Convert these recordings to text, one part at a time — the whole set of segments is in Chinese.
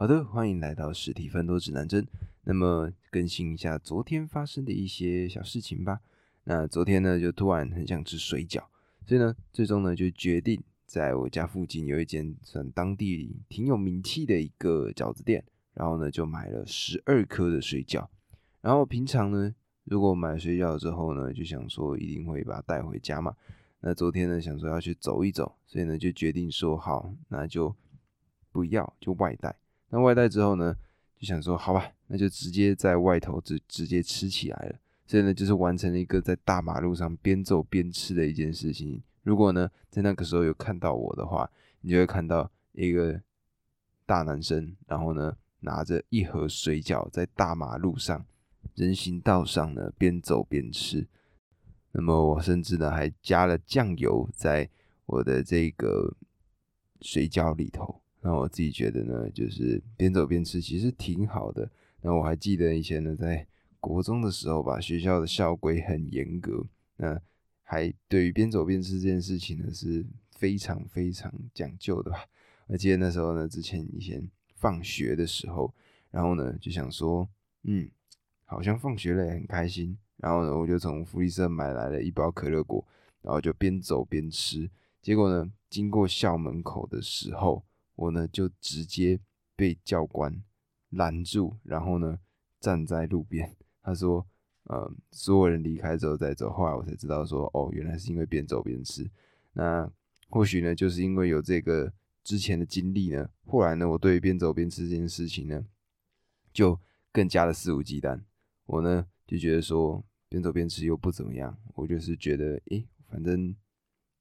好的，欢迎来到实体分多指南针。那么更新一下昨天发生的一些小事情吧。那昨天呢，就突然很想吃水饺，所以呢，最终呢就决定在我家附近有一间算当地挺有名气的一个饺子店，然后呢就买了十二颗的水饺。然后平常呢，如果买水饺之后呢，就想说一定会把它带回家嘛。那昨天呢，想说要去走一走，所以呢就决定说好，那就不要就外带。那外带之后呢，就想说好吧，那就直接在外头直直接吃起来了。所以呢，就是完成了一个在大马路上边走边吃的一件事情。如果呢，在那个时候有看到我的话，你就会看到一个大男生，然后呢，拿着一盒水饺在大马路上人行道上呢边走边吃。那么我甚至呢还加了酱油在我的这个水饺里头。那我自己觉得呢，就是边走边吃，其实挺好的。那我还记得以前呢，在国中的时候吧，学校的校规很严格，那还对于边走边吃这件事情呢，是非常非常讲究的吧。我记得那时候呢，之前以前放学的时候，然后呢就想说，嗯，好像放学了也很开心。然后呢，我就从福利社买来了一包可乐果，然后就边走边吃。结果呢，经过校门口的时候，我呢就直接被教官拦住，然后呢站在路边。他说：“呃，所有人离开之后再走。”后来我才知道说：“哦，原来是因为边走边吃。”那或许呢，就是因为有这个之前的经历呢，后来呢，我对边走边吃这件事情呢，就更加的肆无忌惮。我呢就觉得说边走边吃又不怎么样，我就是觉得，诶，反正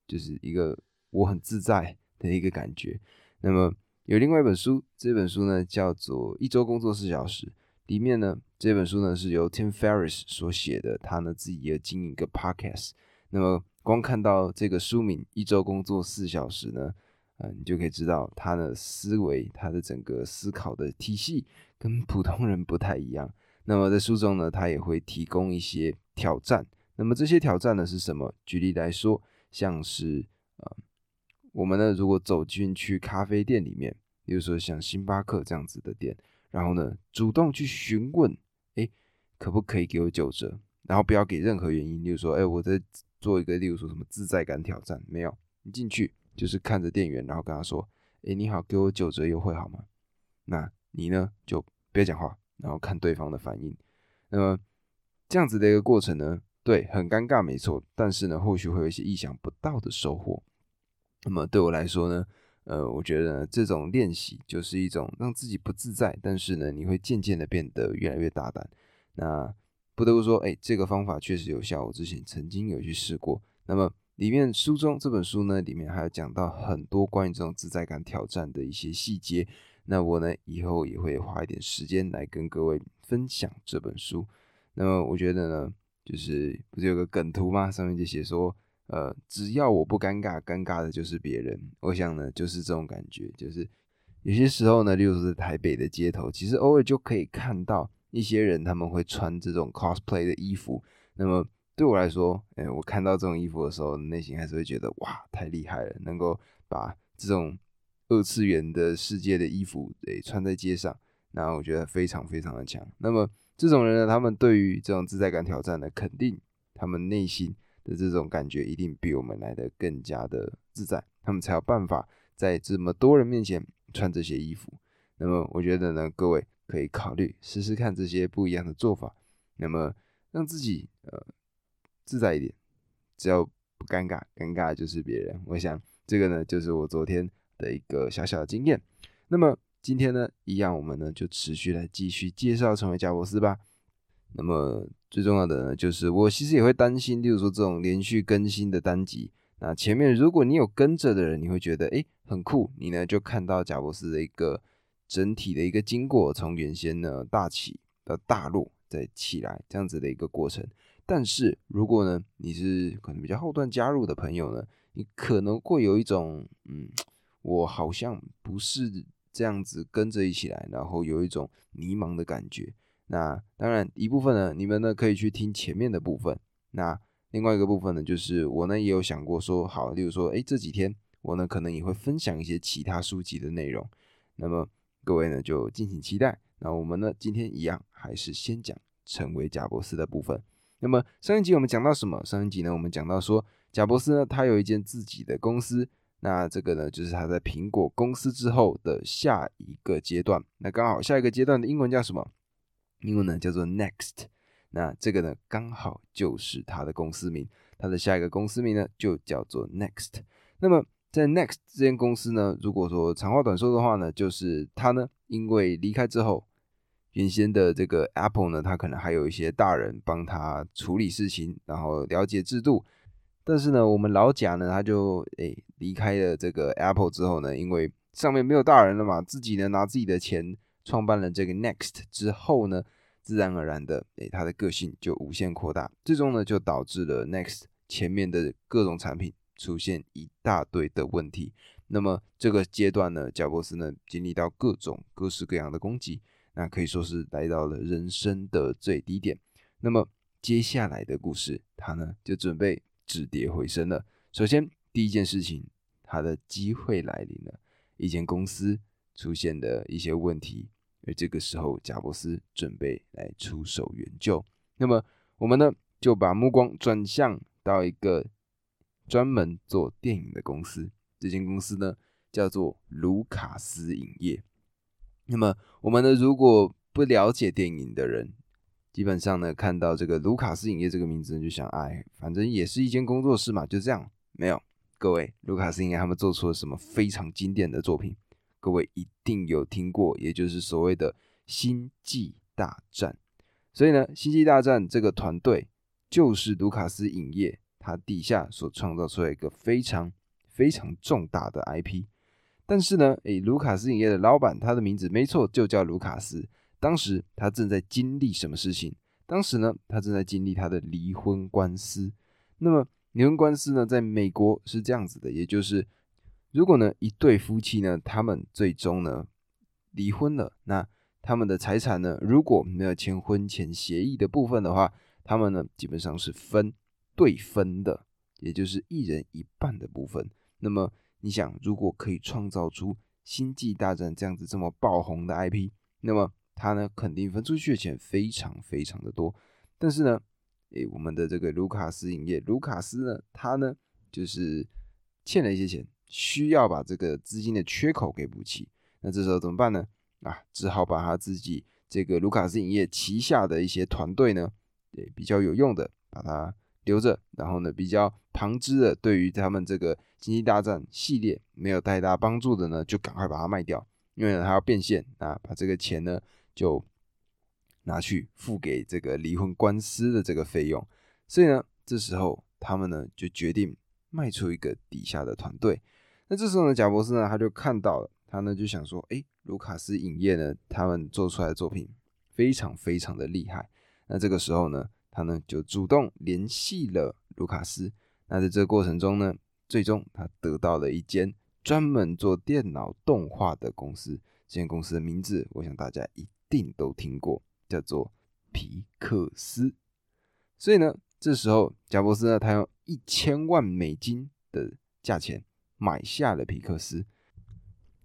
就是一个我很自在的一个感觉。那么有另外一本书，这本书呢叫做《一周工作四小时》，里面呢这本书呢是由 Tim Ferriss 所写的，他呢自己也经营一个 podcast。那么光看到这个书名《一周工作四小时》呢，嗯，你就可以知道他的思维，他的整个思考的体系跟普通人不太一样。那么在书中呢，他也会提供一些挑战。那么这些挑战呢是什么？举例来说，像是。我们呢，如果走进去咖啡店里面，比如说像星巴克这样子的店，然后呢，主动去询问，哎，可不可以给我九折？然后不要给任何原因，例如说，哎，我在做一个，例如说什么自在感挑战，没有，你进去就是看着店员，然后跟他说，哎，你好，给我九折优惠好吗？那你呢，就不要讲话，然后看对方的反应。那么这样子的一个过程呢，对，很尴尬，没错，但是呢，或许会有一些意想不到的收获。那么对我来说呢，呃，我觉得这种练习就是一种让自己不自在，但是呢，你会渐渐的变得越来越大胆。那不得不说，哎，这个方法确实有效，我之前曾经有去试过。那么里面书中这本书呢，里面还有讲到很多关于这种自在感挑战的一些细节。那我呢，以后也会花一点时间来跟各位分享这本书。那么我觉得呢，就是不是有个梗图吗？上面就写说。呃，只要我不尴尬，尴尬的就是别人。我想呢，就是这种感觉，就是有些时候呢，例如说在台北的街头，其实偶尔就可以看到一些人，他们会穿这种 cosplay 的衣服。那么对我来说，哎，我看到这种衣服的时候，内心还是会觉得哇，太厉害了，能够把这种二次元的世界的衣服诶穿在街上，那我觉得非常非常的强。那么这种人呢，他们对于这种自在感挑战呢，肯定他们内心。的这种感觉一定比我们来的更加的自在，他们才有办法在这么多人面前穿这些衣服。那么我觉得呢，各位可以考虑试试看这些不一样的做法，那么让自己呃自在一点，只要不尴尬，尴尬就是别人。我想这个呢，就是我昨天的一个小小的经验。那么今天呢，一样我们呢就持续来继续介绍成为贾博士吧。那么最重要的呢，就是我其实也会担心，例如说这种连续更新的单集，那前面如果你有跟着的人，你会觉得诶很酷，你呢就看到贾博士的一个整体的一个经过，从原先呢大起到大落再起来这样子的一个过程。但是如果呢你是可能比较后段加入的朋友呢，你可能会有一种嗯，我好像不是这样子跟着一起来，然后有一种迷茫的感觉。那当然一部分呢，你们呢可以去听前面的部分。那另外一个部分呢，就是我呢也有想过说，好，例如说，哎，这几天我呢可能也会分享一些其他书籍的内容。那么各位呢就敬请期待。那我们呢今天一样还是先讲成为贾伯斯的部分。那么上一集我们讲到什么？上一集呢我们讲到说贾伯斯呢他有一间自己的公司，那这个呢就是他在苹果公司之后的下一个阶段。那刚好下一个阶段的英文叫什么？英文呢叫做 Next。那这个呢刚好就是他的公司名，他的下一个公司名呢就叫做 Next。那么在 Next 这间公司呢，如果说长话短说的话呢，就是他呢，因为离开之后，原先的这个 Apple 呢，他可能还有一些大人帮他处理事情，然后了解制度。但是呢，我们老贾呢，他就诶离开了这个 Apple 之后呢，因为上面没有大人了嘛，自己呢拿自己的钱创办了这个 Next 之后呢，自然而然的诶他的个性就无限扩大，最终呢就导致了 Next 前面的各种产品。出现一大堆的问题，那么这个阶段呢，贾伯斯呢经历到各种各式各样的攻击，那可以说是来到了人生的最低点。那么接下来的故事，他呢就准备止跌回升了。首先第一件事情，他的机会来临了，一间公司出现的一些问题，而这个时候贾伯斯准备来出手援救。那么我们呢就把目光转向到一个。专门做电影的公司，这间公司呢叫做卢卡斯影业。那么我们呢，如果不了解电影的人，基本上呢看到这个卢卡斯影业这个名字，就想，哎，反正也是一间工作室嘛，就这样。没有，各位，卢卡斯影业他们做出了什么非常经典的作品？各位一定有听过，也就是所谓的《星际大战》。所以呢，《星际大战》这个团队就是卢卡斯影业。他底下所创造出来一个非常非常重大的 IP，但是呢，诶，卢卡斯影业的老板，他的名字没错，就叫卢卡斯。当时他正在经历什么事情？当时呢，他正在经历他的离婚官司。那么，离婚官司呢，在美国是这样子的，也就是如果呢，一对夫妻呢，他们最终呢离婚了，那他们的财产呢，如果没有签婚前协议的部分的话，他们呢，基本上是分。对分的，也就是一人一半的部分。那么你想，如果可以创造出《星际大战》这样子这么爆红的 IP，那么他呢肯定分出去的钱非常非常的多。但是呢，诶，我们的这个卢卡斯影业，卢卡斯呢，他呢就是欠了一些钱，需要把这个资金的缺口给补齐。那这时候怎么办呢？啊，只好把他自己这个卢卡斯影业旗下的一些团队呢，对比较有用的，把它。留着，然后呢，比较旁支的，对于他们这个经济大战系列没有太大帮助的呢，就赶快把它卖掉，因为呢，他要变现啊，把这个钱呢就拿去付给这个离婚官司的这个费用。所以呢，这时候他们呢就决定卖出一个底下的团队。那这时候呢，贾博士呢他就看到了，他呢就想说，哎，卢卡斯影业呢，他们做出来的作品非常非常的厉害。那这个时候呢。他呢就主动联系了卢卡斯，那在这个过程中呢，最终他得到了一间专门做电脑动画的公司，这间公司的名字我想大家一定都听过，叫做皮克斯。所以呢，这时候贾伯斯呢，他用一千万美金的价钱买下了皮克斯，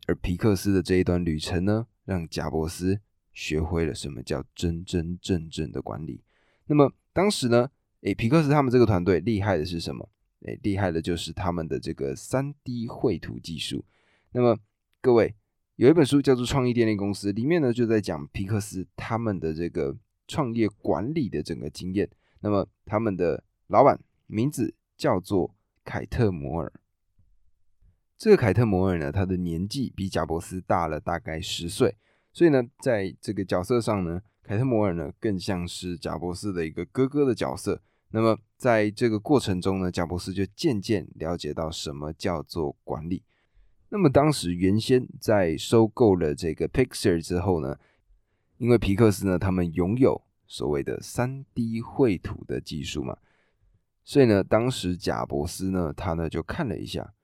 而皮克斯的这一段旅程呢，让贾伯斯学会了什么叫真真正正的管理。那么当时呢，诶，皮克斯他们这个团队厉害的是什么？诶，厉害的就是他们的这个三 D 绘图技术。那么各位有一本书叫做《创意电力公司》，里面呢就在讲皮克斯他们的这个创业管理的整个经验。那么他们的老板名字叫做凯特摩尔。这个凯特摩尔呢，他的年纪比贾伯斯大了大概十岁，所以呢，在这个角色上呢。凯特摩尔呢，更像是贾伯斯的一个哥哥的角色。那么在这个过程中呢，贾伯斯就渐渐了解到什么叫做管理。那么当时原先在收购了这个 Pixar 之后呢，因为皮克斯呢，他们拥有所谓的三 D 绘图的技术嘛，所以呢，当时贾伯斯呢，他呢就看了一下，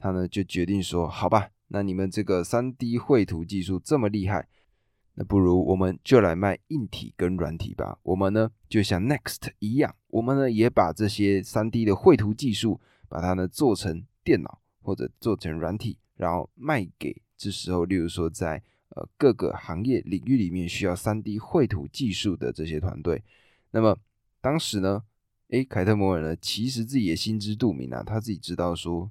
他呢就决定说，好吧，那你们这个三 D 绘图技术这么厉害。那不如我们就来卖硬体跟软体吧。我们呢就像 Next 一样，我们呢也把这些 3D 的绘图技术，把它呢做成电脑或者做成软体，然后卖给这时候，例如说在呃各个行业领域里面需要三 D 绘图技术的这些团队。那么当时呢，诶，凯特摩尔呢，其实自己也心知肚明啊，他自己知道说，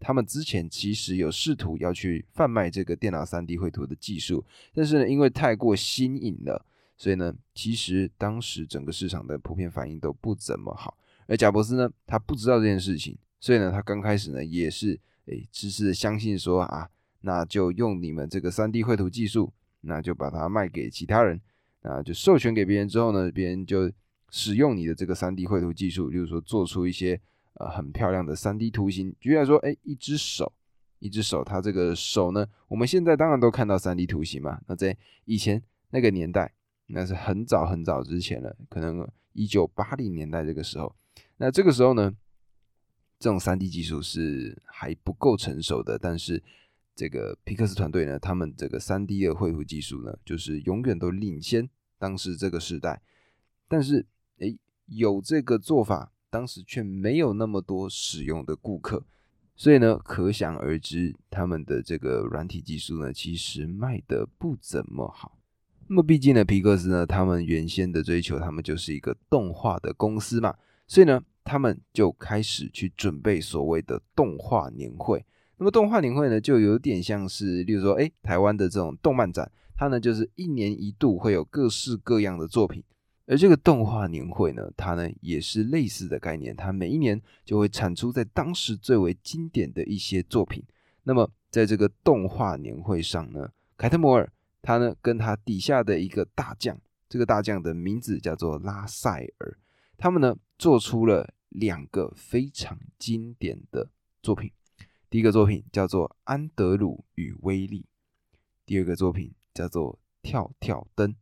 他们之前其实有试图要去贩卖这个电脑三 D 绘图的技术，但是呢，因为太过新颖了，所以呢，其实当时整个市场的普遍反应都不怎么好。而贾伯斯呢，他不知道这件事情，所以呢，他刚开始呢，也是诶，痴痴的相信说啊，那就用你们这个三 D 绘图技术，那就把它卖给其他人，那就授权给别人之后呢，别人就使用你的这个三 D 绘图技术，例如说做出一些呃很漂亮的三 D 图形。举例来说，哎，一只手，一只手，它这个手呢，我们现在当然都看到三 D 图形嘛。那在以前那个年代，那是很早很早之前了，可能一九八零年代这个时候。那这个时候呢，这种三 D 技术是还不够成熟的，但是这个皮克斯团队呢，他们这个三 D 的绘图技术呢，就是永远都领先当时这个时代。但是，诶，有这个做法，当时却没有那么多使用的顾客，所以呢，可想而知，他们的这个软体技术呢，其实卖的不怎么好。那么，毕竟呢，皮克斯呢，他们原先的追求，他们就是一个动画的公司嘛。所以呢，他们就开始去准备所谓的动画年会。那么动画年会呢，就有点像是，例如说，哎，台湾的这种动漫展，它呢就是一年一度会有各式各样的作品。而这个动画年会呢，它呢也是类似的概念，它每一年就会产出在当时最为经典的一些作品。那么在这个动画年会上呢，凯特摩尔他呢跟他底下的一个大将，这个大将的名字叫做拉塞尔。他们呢做出了两个非常经典的作品，第一个作品叫做《安德鲁与威利》，第二个作品叫做《跳跳灯》。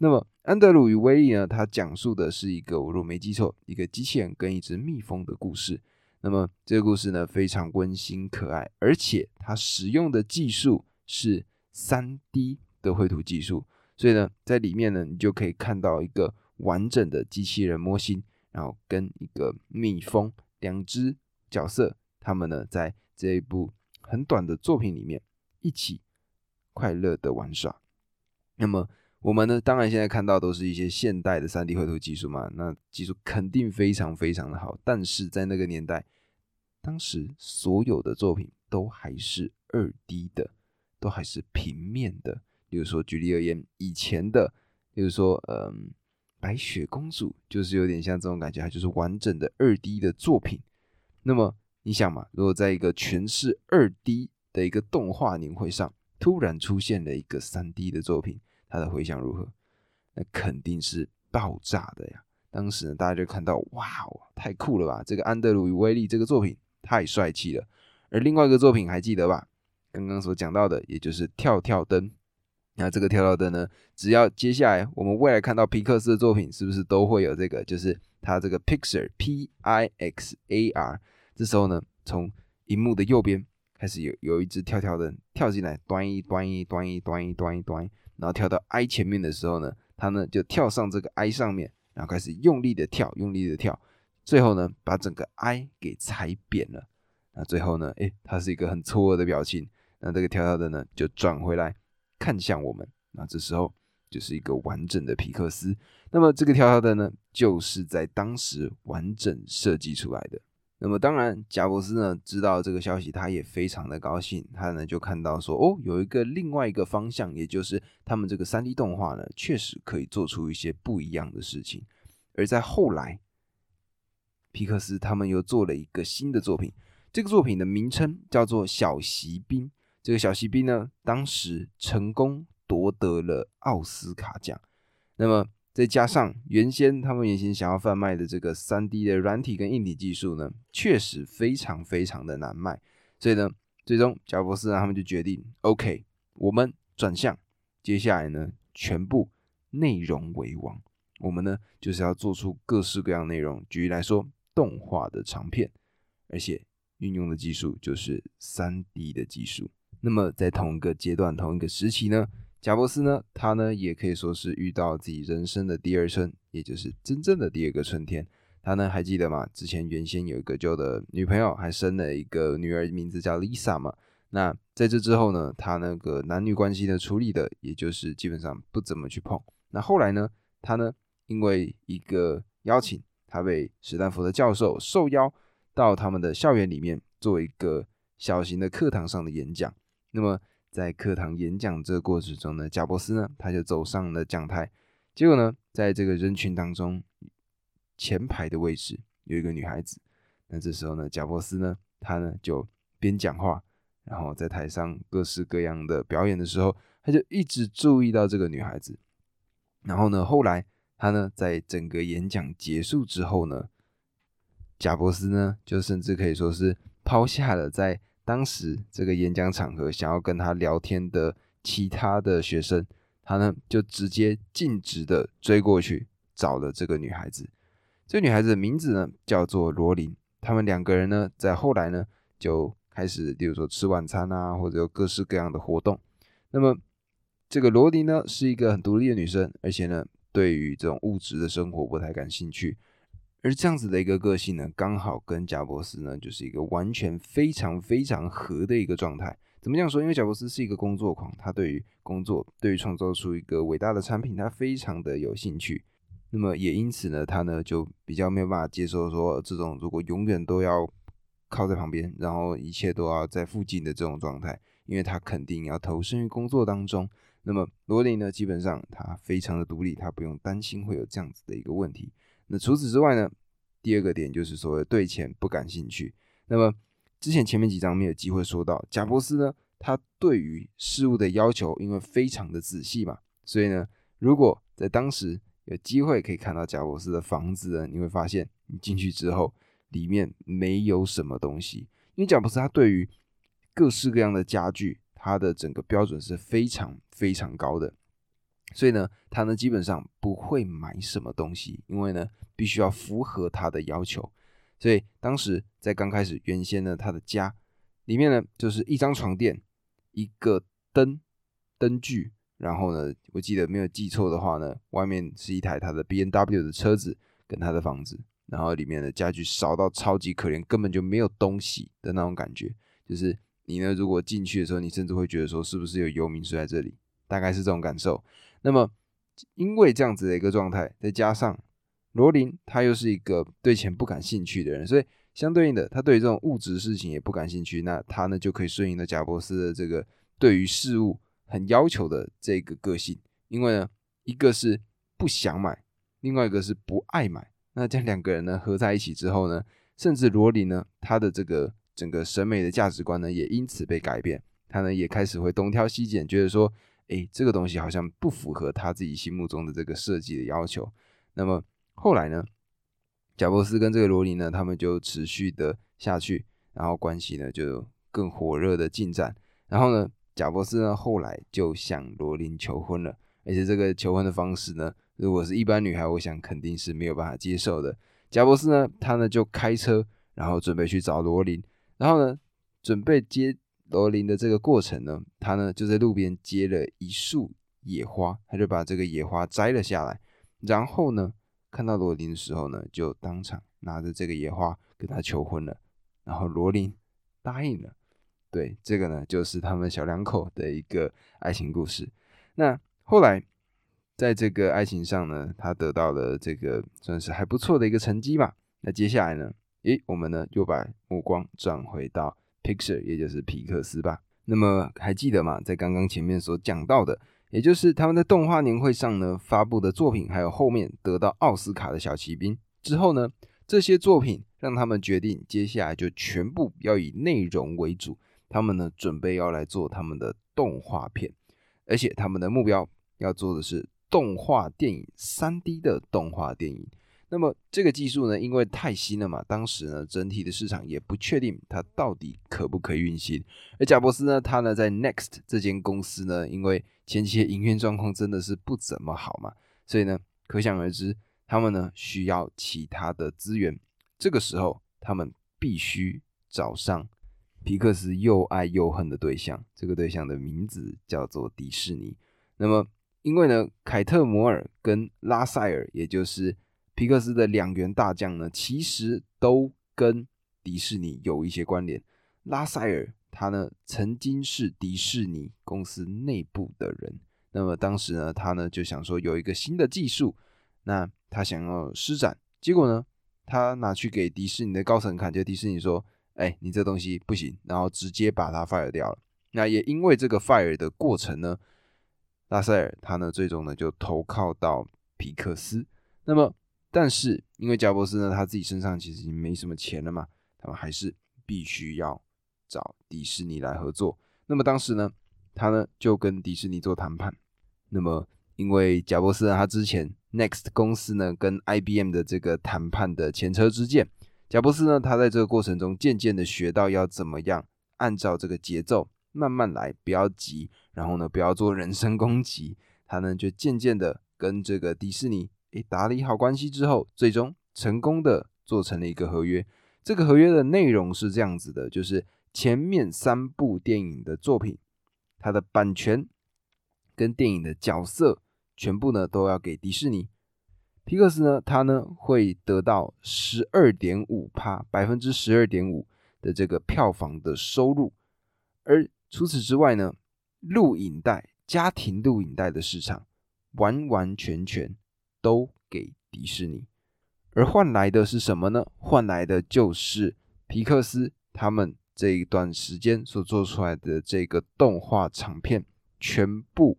那么《安德鲁与威利》呢，它讲述的是一个我若没记错，一个机器人跟一只蜜蜂的故事。那么这个故事呢非常温馨可爱，而且它使用的技术是三 D 的绘图技术，所以呢在里面呢你就可以看到一个。完整的机器人模型，然后跟一个蜜蜂两只角色，他们呢在这一部很短的作品里面一起快乐的玩耍。那么我们呢，当然现在看到都是一些现代的三 D 绘图技术嘛，那技术肯定非常非常的好。但是在那个年代，当时所有的作品都还是二 D 的，都还是平面的。比如说举例而言，以前的，比如说嗯。白雪公主就是有点像这种感觉，它就是完整的二 D 的作品。那么你想嘛，如果在一个全是二 D 的一个动画年会上，突然出现了一个三 D 的作品，它的回响如何？那肯定是爆炸的呀！当时呢，大家就看到，哇哦，太酷了吧！这个安德鲁与威利这个作品太帅气了。而另外一个作品还记得吧？刚刚所讲到的，也就是跳跳灯。那这个跳跳灯呢？只要接下来我们未来看到皮克斯的作品，是不是都会有这个？就是它这个 Pixar P I X A R，这时候呢，从荧幕的右边开始有有一只跳跳灯跳进来，端一端一端一端一端一端，然后跳到 I 前面的时候呢，它呢就跳上这个 I 上面，然后开始用力的跳，用力的跳，最后呢把整个 I 给踩扁了。那最后呢，诶，它是一个很错愕的表情。那这个跳跳灯呢就转回来。看向我们，那这时候就是一个完整的皮克斯。那么这个跳跳灯呢，就是在当时完整设计出来的。那么当然，贾伯斯呢知道这个消息，他也非常的高兴。他呢就看到说，哦，有一个另外一个方向，也就是他们这个三 D 动画呢，确实可以做出一些不一样的事情。而在后来，皮克斯他们又做了一个新的作品，这个作品的名称叫做《小骑兵》。这个小骑兵呢，当时成功夺得了奥斯卡奖。那么再加上原先他们原先想要贩卖的这个三 D 的软体跟硬体技术呢，确实非常非常的难卖。所以呢，最终乔布斯呢，他们就决定，OK，我们转向，接下来呢，全部内容为王。我们呢，就是要做出各式各样内容。举例来说，动画的长片，而且运用的技术就是三 D 的技术。那么在同一个阶段、同一个时期呢，贾伯斯呢，他呢也可以说是遇到自己人生的第二春，也就是真正的第二个春天。他呢还记得吗？之前原先有一个旧的女朋友，还生了一个女儿，名字叫 Lisa 嘛。那在这之后呢，他那个男女关系的处理的，也就是基本上不怎么去碰。那后来呢，他呢因为一个邀请，他被史丹福的教授受邀到他们的校园里面做一个小型的课堂上的演讲。那么在课堂演讲这个过程中呢，贾伯斯呢他就走上了讲台，结果呢在这个人群当中前排的位置有一个女孩子。那这时候呢，贾伯斯呢他呢就边讲话。然后在台上各式各样的表演的时候，他就一直注意到这个女孩子。然后呢，后来他呢，在整个演讲结束之后呢，贾伯斯呢，就甚至可以说是抛下了在当时这个演讲场合想要跟他聊天的其他的学生，他呢就直接径直的追过去找了这个女孩子。这个女孩子的名字呢叫做罗琳。他们两个人呢，在后来呢就。开始，例如说吃晚餐啊，或者有各式各样的活动。那么，这个罗琳呢，是一个很独立的女生，而且呢，对于这种物质的生活不太感兴趣。而这样子的一个个性呢，刚好跟贾伯斯呢，就是一个完全非常非常合的一个状态。怎么这样说？因为贾伯斯是一个工作狂，他对于工作，对于创造出一个伟大的产品，他非常的有兴趣。那么也因此呢，他呢就比较没有办法接受说，这种如果永远都要。靠在旁边，然后一切都要在附近的这种状态，因为他肯定要投身于工作当中。那么罗琳呢，基本上他非常的独立，他不用担心会有这样子的一个问题。那除此之外呢，第二个点就是所谓对钱不感兴趣。那么之前前面几章没有机会说到，贾伯斯呢，他对于事物的要求，因为非常的仔细嘛，所以呢，如果在当时有机会可以看到贾伯斯的房子呢，你会发现你进去之后。里面没有什么东西，因为贾博斯他对于各式各样的家具，他的整个标准是非常非常高的，所以呢，他呢基本上不会买什么东西，因为呢必须要符合他的要求。所以当时在刚开始原先呢，他的家里面呢就是一张床垫、一个灯灯具，然后呢，我记得没有记错的话呢，外面是一台他的 B N W 的车子跟他的房子。然后里面的家具少到超级可怜，根本就没有东西的那种感觉。就是你呢，如果进去的时候，你甚至会觉得说，是不是有游民睡在这里？大概是这种感受。那么，因为这样子的一个状态，再加上罗琳他又是一个对钱不感兴趣的人，所以相对应的，他对于这种物质事情也不感兴趣。那他呢，就可以顺应了贾伯斯的这个对于事物很要求的这个个性。因为呢，一个是不想买，另外一个是不爱买。那这两个人呢合在一起之后呢，甚至罗琳呢，他的这个整个审美的价值观呢，也因此被改变。他呢也开始会东挑西拣，觉得说，哎，这个东西好像不符合他自己心目中的这个设计的要求。那么后来呢，贾伯斯跟这个罗琳呢，他们就持续的下去，然后关系呢就更火热的进展。然后呢，贾伯斯呢后来就向罗琳求婚了，而且这个求婚的方式呢。如果是一般女孩，我想肯定是没有办法接受的。贾博士呢，他呢就开车，然后准备去找罗琳，然后呢，准备接罗琳的这个过程呢，他呢就在路边接了一束野花，他就把这个野花摘了下来，然后呢，看到罗琳的时候呢，就当场拿着这个野花跟他求婚了，然后罗琳答应了。对，这个呢就是他们小两口的一个爱情故事。那后来。在这个爱情上呢，他得到了这个算是还不错的一个成绩吧。那接下来呢，诶，我们呢又把目光转回到 Pixar，也就是皮克斯吧。那么还记得吗？在刚刚前面所讲到的，也就是他们在动画年会上呢发布的作品，还有后面得到奥斯卡的小骑兵之后呢，这些作品让他们决定接下来就全部要以内容为主。他们呢准备要来做他们的动画片，而且他们的目标要做的是。动画电影，三 D 的动画电影。那么这个技术呢，因为太新了嘛，当时呢整体的市场也不确定它到底可不可以运行。而贾伯斯呢，他呢在 Next 这间公司呢，因为前期的营运状况真的是不怎么好嘛，所以呢，可想而知，他们呢需要其他的资源。这个时候，他们必须找上皮克斯又爱又恨的对象，这个对象的名字叫做迪士尼。那么因为呢，凯特·摩尔跟拉塞尔，也就是皮克斯的两员大将呢，其实都跟迪士尼有一些关联。拉塞尔他呢曾经是迪士尼公司内部的人。那么当时呢，他呢就想说有一个新的技术，那他想要施展，结果呢，他拿去给迪士尼的高层看，就迪士尼说：“哎，你这东西不行。”然后直接把他 fire 掉了。那也因为这个 fire 的过程呢，拉塞尔他呢最终呢就投靠到皮克斯。那么，但是因为贾伯斯呢他自己身上其实已经没什么钱了嘛，他们还是必须要找迪士尼来合作。那么当时呢，他呢就跟迪士尼做谈判。那么因为贾伯斯呢他之前 Next 公司呢跟 IBM 的这个谈判的前车之鉴，贾伯斯呢他在这个过程中渐渐的学到要怎么样按照这个节奏。慢慢来，不要急，然后呢，不要做人身攻击。他呢，就渐渐的跟这个迪士尼诶打理好关系之后，最终成功的做成了一个合约。这个合约的内容是这样子的，就是前面三部电影的作品，它的版权跟电影的角色全部呢都要给迪士尼。皮克斯呢，他呢会得到十二点五帕百分之十二点五的这个票房的收入，而除此之外呢，录影带、家庭录影带的市场完完全全都给迪士尼，而换来的是什么呢？换来的就是皮克斯他们这一段时间所做出来的这个动画长片，全部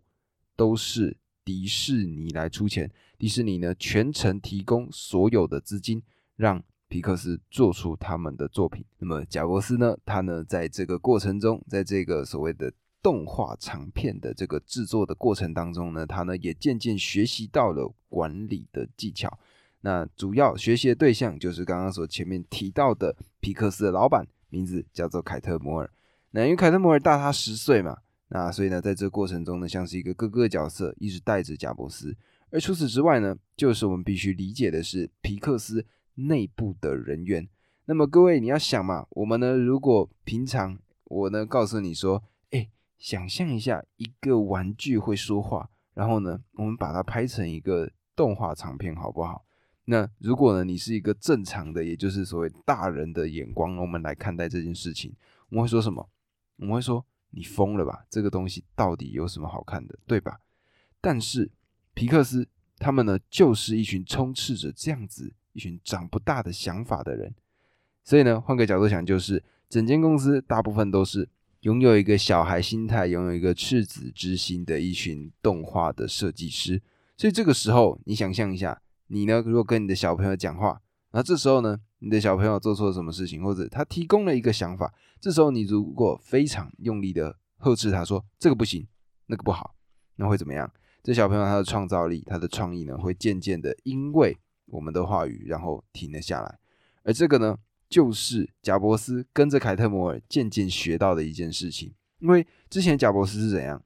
都是迪士尼来出钱，迪士尼呢全程提供所有的资金，让。皮克斯做出他们的作品，那么贾伯斯呢？他呢，在这个过程中，在这个所谓的动画长片的这个制作的过程当中呢，他呢也渐渐学习到了管理的技巧。那主要学习的对象就是刚刚所前面提到的皮克斯的老板，名字叫做凯特摩尔。那因为凯特摩尔大他十岁嘛，那所以呢，在这个过程中呢，像是一个哥哥角色，一直带着贾伯斯。而除此之外呢，就是我们必须理解的是皮克斯。内部的人员，那么各位你要想嘛，我们呢，如果平常我呢告诉你说，想象一下一个玩具会说话，然后呢，我们把它拍成一个动画长片，好不好？那如果呢，你是一个正常的，也就是所谓大人的眼光，我们来看待这件事情，我们会说什么？我们会说你疯了吧？这个东西到底有什么好看的，对吧？但是皮克斯他们呢，就是一群充斥着这样子。一群长不大的想法的人，所以呢，换个角度想，就是整间公司大部分都是拥有一个小孩心态、拥有一个赤子之心的一群动画的设计师。所以这个时候，你想象一下，你呢，如果跟你的小朋友讲话，那这时候呢，你的小朋友做错了什么事情，或者他提供了一个想法，这时候你如果非常用力的呵斥他说这个不行，那个不好，那会怎么样？这小朋友他的创造力、他的创意呢，会渐渐的因为。我们的话语，然后停了下来，而这个呢，就是贾伯斯跟着凯特摩尔渐渐学到的一件事情。因为之前贾伯斯是怎样？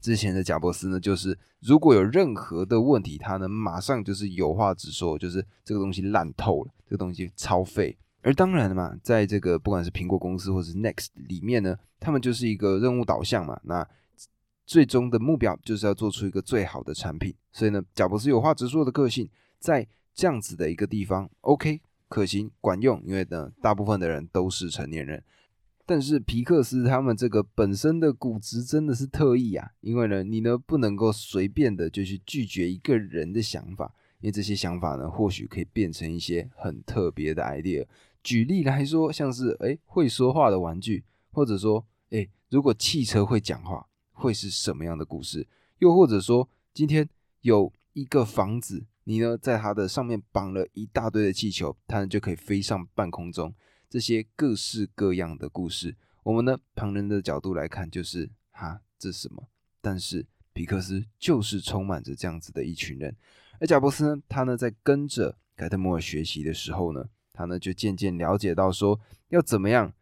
之前的贾伯斯呢，就是如果有任何的问题，他呢马上就是有话直说，就是这个东西烂透了，这个东西超废。而当然嘛，在这个不管是苹果公司或者是 Next 里面呢，他们就是一个任务导向嘛，那最终的目标就是要做出一个最好的产品。所以呢，贾伯斯有话直说的个性。在这样子的一个地方，OK，可行管用，因为呢，大部分的人都是成年人。但是皮克斯他们这个本身的骨子真的是特异啊，因为呢，你呢不能够随便的就去拒绝一个人的想法，因为这些想法呢，或许可以变成一些很特别的 idea。举例来说，像是诶会说话的玩具，或者说诶如果汽车会讲话，会是什么样的故事？又或者说今天有一个房子。你呢，在它的上面绑了一大堆的气球，它呢就可以飞上半空中。这些各式各样的故事，我们呢旁人的角度来看，就是哈，这是什么？但是皮克斯就是充满着这样子的一群人。而贾伯斯呢，他呢在跟着凯特摩尔学习的时候呢，他呢就渐渐了解到说，要怎么样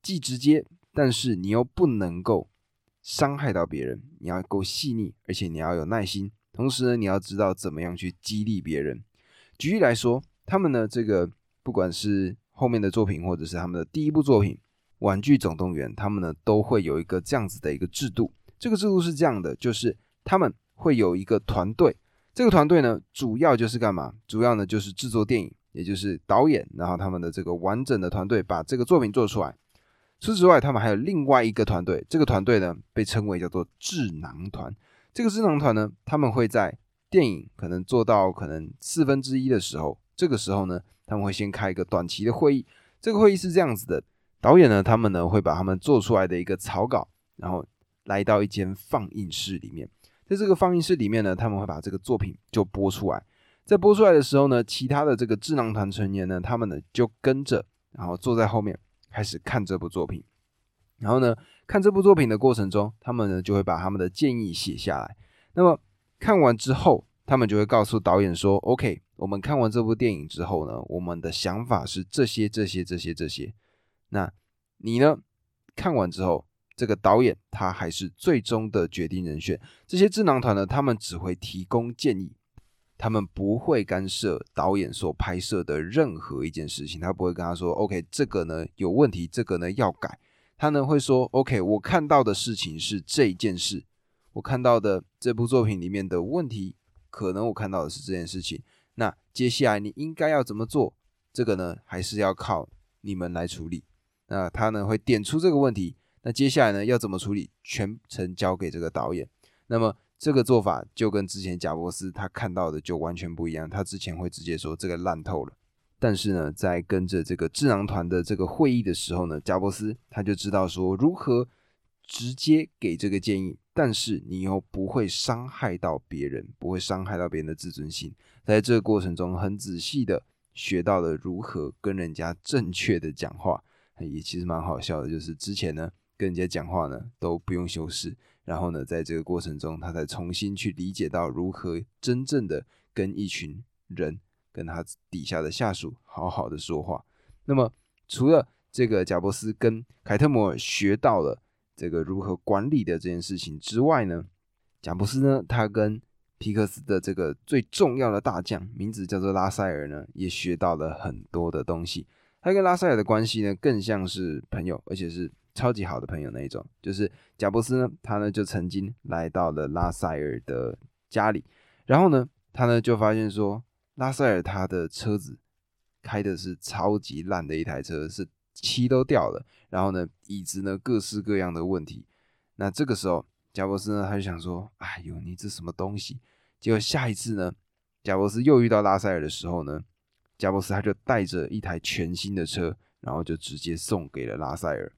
既直接，但是你又不能够伤害到别人，你要够细腻，而且你要有耐心。同时呢，你要知道怎么样去激励别人。举例来说，他们呢，这个不管是后面的作品，或者是他们的第一部作品《玩具总动员》，他们呢都会有一个这样子的一个制度。这个制度是这样的，就是他们会有一个团队，这个团队呢，主要就是干嘛？主要呢就是制作电影，也就是导演，然后他们的这个完整的团队把这个作品做出来。除此之外，他们还有另外一个团队，这个团队呢被称为叫做智囊团。这个智囊团呢，他们会在电影可能做到可能四分之一的时候，这个时候呢，他们会先开一个短期的会议。这个会议是这样子的：导演呢，他们呢会把他们做出来的一个草稿，然后来到一间放映室里面。在这个放映室里面呢，他们会把这个作品就播出来。在播出来的时候呢，其他的这个智囊团成员呢，他们呢就跟着，然后坐在后面开始看这部作品。然后呢，看这部作品的过程中，他们呢就会把他们的建议写下来。那么看完之后，他们就会告诉导演说：“OK，我们看完这部电影之后呢，我们的想法是这些、这些、这些、这些。那你呢？看完之后，这个导演他还是最终的决定人选。这些智囊团呢，他们只会提供建议，他们不会干涉导演所拍摄的任何一件事情。他不会跟他说：‘OK，这个呢有问题，这个呢要改。’他呢会说：‘OK，我看到的事情是这一件事。’我看到的这部作品里面的问题，可能我看到的是这件事情。那接下来你应该要怎么做？这个呢，还是要靠你们来处理。那他呢会点出这个问题。那接下来呢要怎么处理？全程交给这个导演。那么这个做法就跟之前贾伯斯他看到的就完全不一样。他之前会直接说这个烂透了。但是呢，在跟着这个智囊团的这个会议的时候呢，贾伯斯他就知道说如何直接给这个建议。但是你又不会伤害到别人，不会伤害到别人的自尊心，在这个过程中很仔细的学到了如何跟人家正确的讲话，也其实蛮好笑的。就是之前呢跟人家讲话呢都不用修饰，然后呢在这个过程中他才重新去理解到如何真正的跟一群人跟他底下的下属好好的说话。那么除了这个贾伯斯跟凯特摩尔学到了。这个如何管理的这件事情之外呢，贾布斯呢，他跟皮克斯的这个最重要的大将，名字叫做拉塞尔呢，也学到了很多的东西。他跟拉塞尔的关系呢，更像是朋友，而且是超级好的朋友那一种。就是贾布斯呢，他呢就曾经来到了拉塞尔的家里，然后呢，他呢就发现说，拉塞尔他的车子开的是超级烂的一台车，是。漆都掉了，然后呢，椅子呢，各式各样的问题。那这个时候，贾伯斯呢，他就想说：“哎呦，你这什么东西？”结果下一次呢，贾伯斯又遇到拉塞尔的时候呢，贾伯斯他就带着一台全新的车，然后就直接送给了拉塞尔。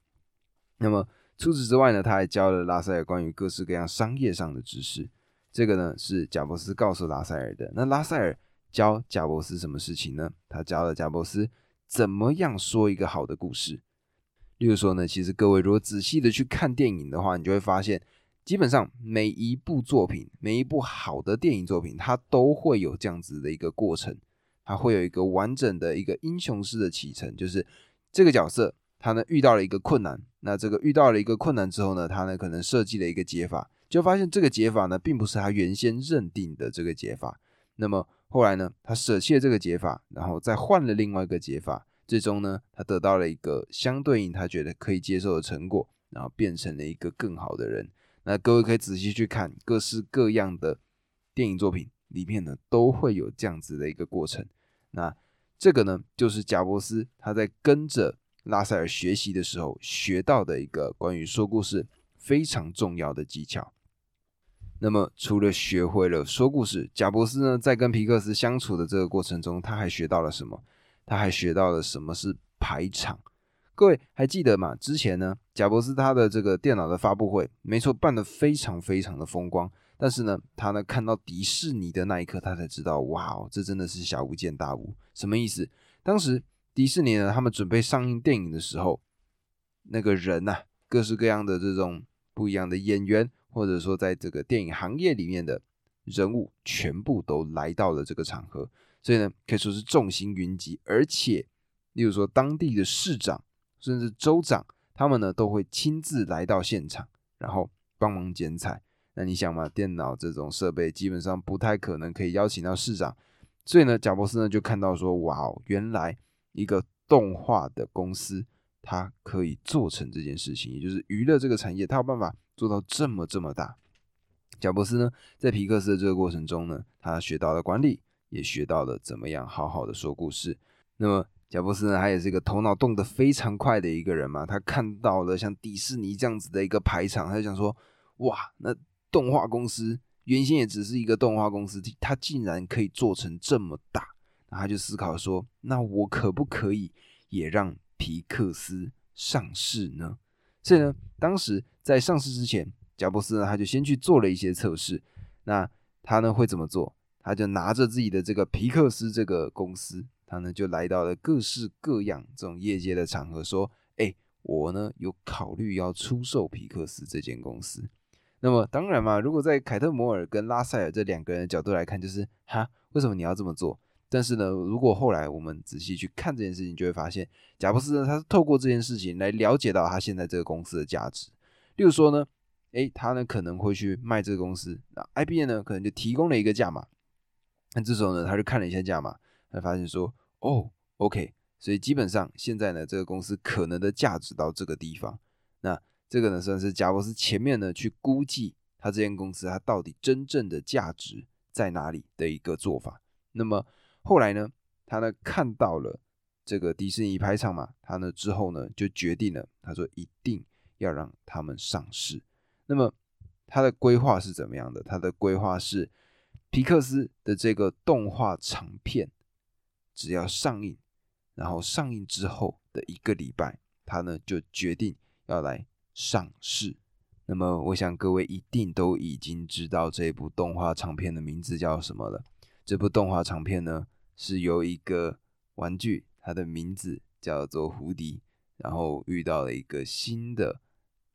那么除此之外呢，他还教了拉塞尔关于各式各样商业上的知识。这个呢是贾伯斯告诉拉塞尔的。那拉塞尔教贾伯斯什么事情呢？他教了贾伯斯。怎么样说一个好的故事？例如说呢，其实各位如果仔细的去看电影的话，你就会发现，基本上每一部作品，每一部好的电影作品，它都会有这样子的一个过程，它会有一个完整的一个英雄式的启程，就是这个角色他呢遇到了一个困难，那这个遇到了一个困难之后呢，他呢可能设计了一个解法，就发现这个解法呢并不是他原先认定的这个解法，那么。后来呢，他舍弃了这个解法，然后再换了另外一个解法，最终呢，他得到了一个相对应他觉得可以接受的成果，然后变成了一个更好的人。那各位可以仔细去看各式各样的电影作品里面呢，都会有这样子的一个过程。那这个呢，就是贾伯斯他在跟着拉塞尔学习的时候学到的一个关于说故事非常重要的技巧。那么，除了学会了说故事，贾伯斯呢，在跟皮克斯相处的这个过程中，他还学到了什么？他还学到了什么是排场。各位还记得吗？之前呢，贾伯斯他的这个电脑的发布会，没错，办得非常非常的风光。但是呢，他呢看到迪士尼的那一刻，他才知道，哇哦，这真的是小巫见大巫。什么意思？当时迪士尼呢，他们准备上映电影的时候，那个人呐，各式各样的这种不一样的演员。或者说，在这个电影行业里面的人物全部都来到了这个场合，所以呢，可以说是众星云集。而且，例如说当地的市长甚至州长，他们呢都会亲自来到现场，然后帮忙剪彩。那你想嘛，电脑这种设备基本上不太可能可以邀请到市长，所以呢，贾伯斯呢就看到说，哇哦，原来一个动画的公司。它可以做成这件事情，也就是娱乐这个产业，它有办法做到这么这么大。贾伯斯呢，在皮克斯的这个过程中呢，他学到了管理，也学到了怎么样好好的说故事。那么贾伯斯呢，他也是一个头脑动得非常快的一个人嘛。他看到了像迪士尼这样子的一个排场，他就想说：哇，那动画公司原先也只是一个动画公司，它竟然可以做成这么大。那他就思考说：那我可不可以也让皮克斯上市呢？所以呢，当时在上市之前，贾布斯呢，他就先去做了一些测试。那他呢会怎么做？他就拿着自己的这个皮克斯这个公司。他呢就来到了各式各样这种业界的场合，说：“哎，我呢有考虑要出售皮克斯这间公司。”那么当然嘛，如果在凯特摩尔跟拉塞尔这两个人的角度来看，就是哈，为什么你要这么做？但是呢，如果后来我们仔细去看这件事情，就会发现，贾布斯呢，他是透过这件事情来了解到他现在这个公司的价值。例如说呢，哎，他呢可能会去卖这个公司，那 IBM 呢可能就提供了一个价码，那这时候呢，他就看了一下价码。他发现说，哦，OK，所以基本上现在呢，这个公司可能的价值到这个地方，那这个呢算是贾布斯前面呢去估计他这间公司它到底真正的价值在哪里的一个做法。那么后来呢，他呢看到了这个迪士尼排场嘛，他呢之后呢就决定了，他说一定要让他们上市。那么他的规划是怎么样的？他的规划是皮克斯的这个动画长片。只要上映，然后上映之后的一个礼拜，他呢就决定要来上市。那么，我想各位一定都已经知道这部动画长片的名字叫什么了。这部动画长片呢，是由一个玩具，它的名字叫做胡迪，然后遇到了一个新的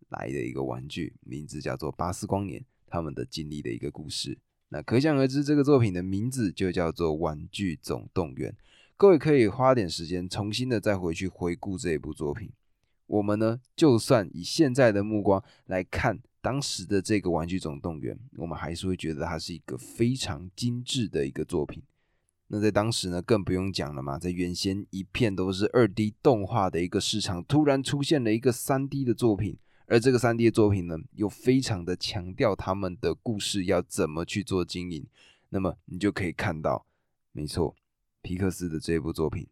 来的一个玩具，名字叫做巴斯光年，他们的经历的一个故事。那可想而知，这个作品的名字就叫做《玩具总动员》。各位可以花点时间，重新的再回去回顾这一部作品。我们呢，就算以现在的目光来看当时的这个《玩具总动员》，我们还是会觉得它是一个非常精致的一个作品。那在当时呢，更不用讲了嘛，在原先一片都是二 D 动画的一个市场，突然出现了一个三 D 的作品。而这个三 D 的作品呢，又非常的强调他们的故事要怎么去做经营，那么你就可以看到，没错，皮克斯的这部作品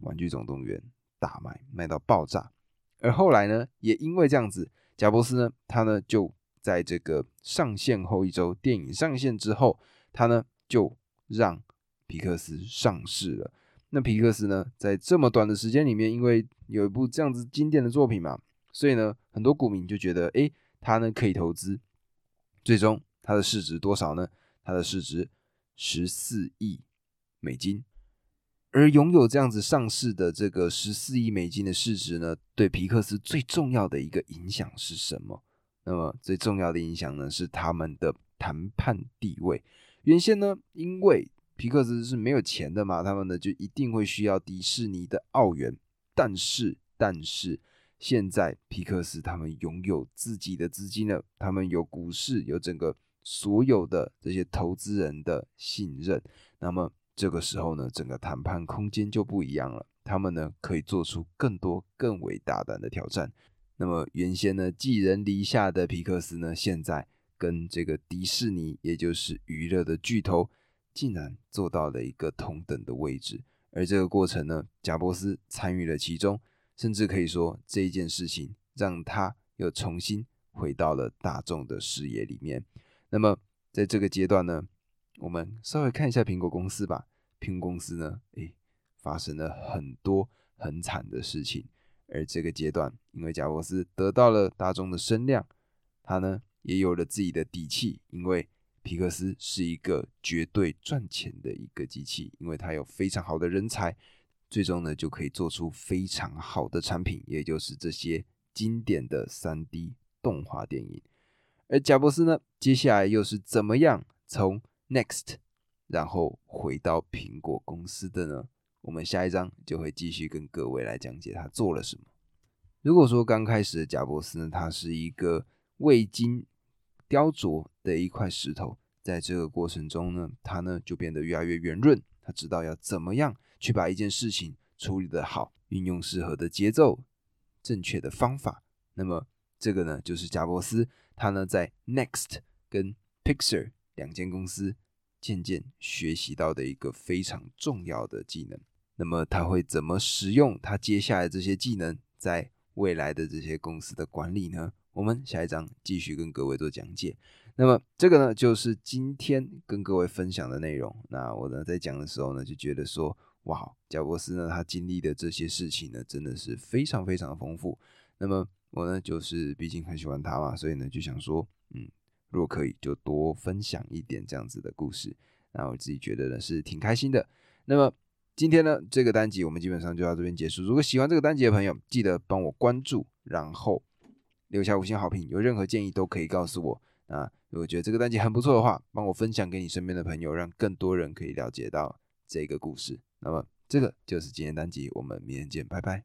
《玩具总动员》大卖，卖到爆炸。而后来呢，也因为这样子，贾伯斯呢，他呢就在这个上线后一周，电影上线之后，他呢就让皮克斯上市了。那皮克斯呢，在这么短的时间里面，因为有一部这样子经典的作品嘛。所以呢，很多股民就觉得，哎，它呢可以投资。最终，它的市值多少呢？它的市值十四亿美金。而拥有这样子上市的这个十四亿美金的市值呢，对皮克斯最重要的一个影响是什么？那么最重要的影响呢，是他们的谈判地位。原先呢，因为皮克斯是没有钱的嘛，他们呢就一定会需要迪士尼的澳元。但是，但是。现在皮克斯他们拥有自己的资金了，他们有股市，有整个所有的这些投资人的信任。那么这个时候呢，整个谈判空间就不一样了。他们呢可以做出更多更为大胆的挑战。那么原先呢寄人篱下的皮克斯呢，现在跟这个迪士尼，也就是娱乐的巨头，竟然做到了一个同等的位置。而这个过程呢，贾伯斯参与了其中。甚至可以说，这一件事情让他又重新回到了大众的视野里面。那么，在这个阶段呢，我们稍微看一下苹果公司吧。苹果公司呢，诶，发生了很多很惨的事情。而这个阶段，因为贾伯斯得到了大众的声量，他呢也有了自己的底气。因为皮克斯是一个绝对赚钱的一个机器，因为它有非常好的人才。最终呢，就可以做出非常好的产品，也就是这些经典的三 D 动画电影。而贾伯斯呢，接下来又是怎么样从 Next，然后回到苹果公司的呢？我们下一章就会继续跟各位来讲解他做了什么。如果说刚开始的贾伯斯呢，他是一个未经雕琢的一块石头，在这个过程中呢，他呢就变得越来越圆润，他知道要怎么样。去把一件事情处理的好，运用适合的节奏、正确的方法。那么这个呢，就是贾伯斯他呢在 Next 跟 Pixar 两间公司渐渐学习到的一个非常重要的技能。那么他会怎么使用他接下来这些技能，在未来的这些公司的管理呢？我们下一章继续跟各位做讲解。那么这个呢，就是今天跟各位分享的内容。那我呢在讲的时候呢，就觉得说，哇，贾伯斯呢他经历的这些事情呢，真的是非常非常的丰富。那么我呢，就是毕竟很喜欢他嘛，所以呢就想说，嗯，如果可以，就多分享一点这样子的故事。那我自己觉得呢是挺开心的。那么今天呢这个单集我们基本上就到这边结束。如果喜欢这个单集的朋友，记得帮我关注，然后。留下五星好评，有任何建议都可以告诉我。那如果觉得这个单集很不错的话，帮我分享给你身边的朋友，让更多人可以了解到这个故事。那么这个就是今天单集，我们明天见，拜拜。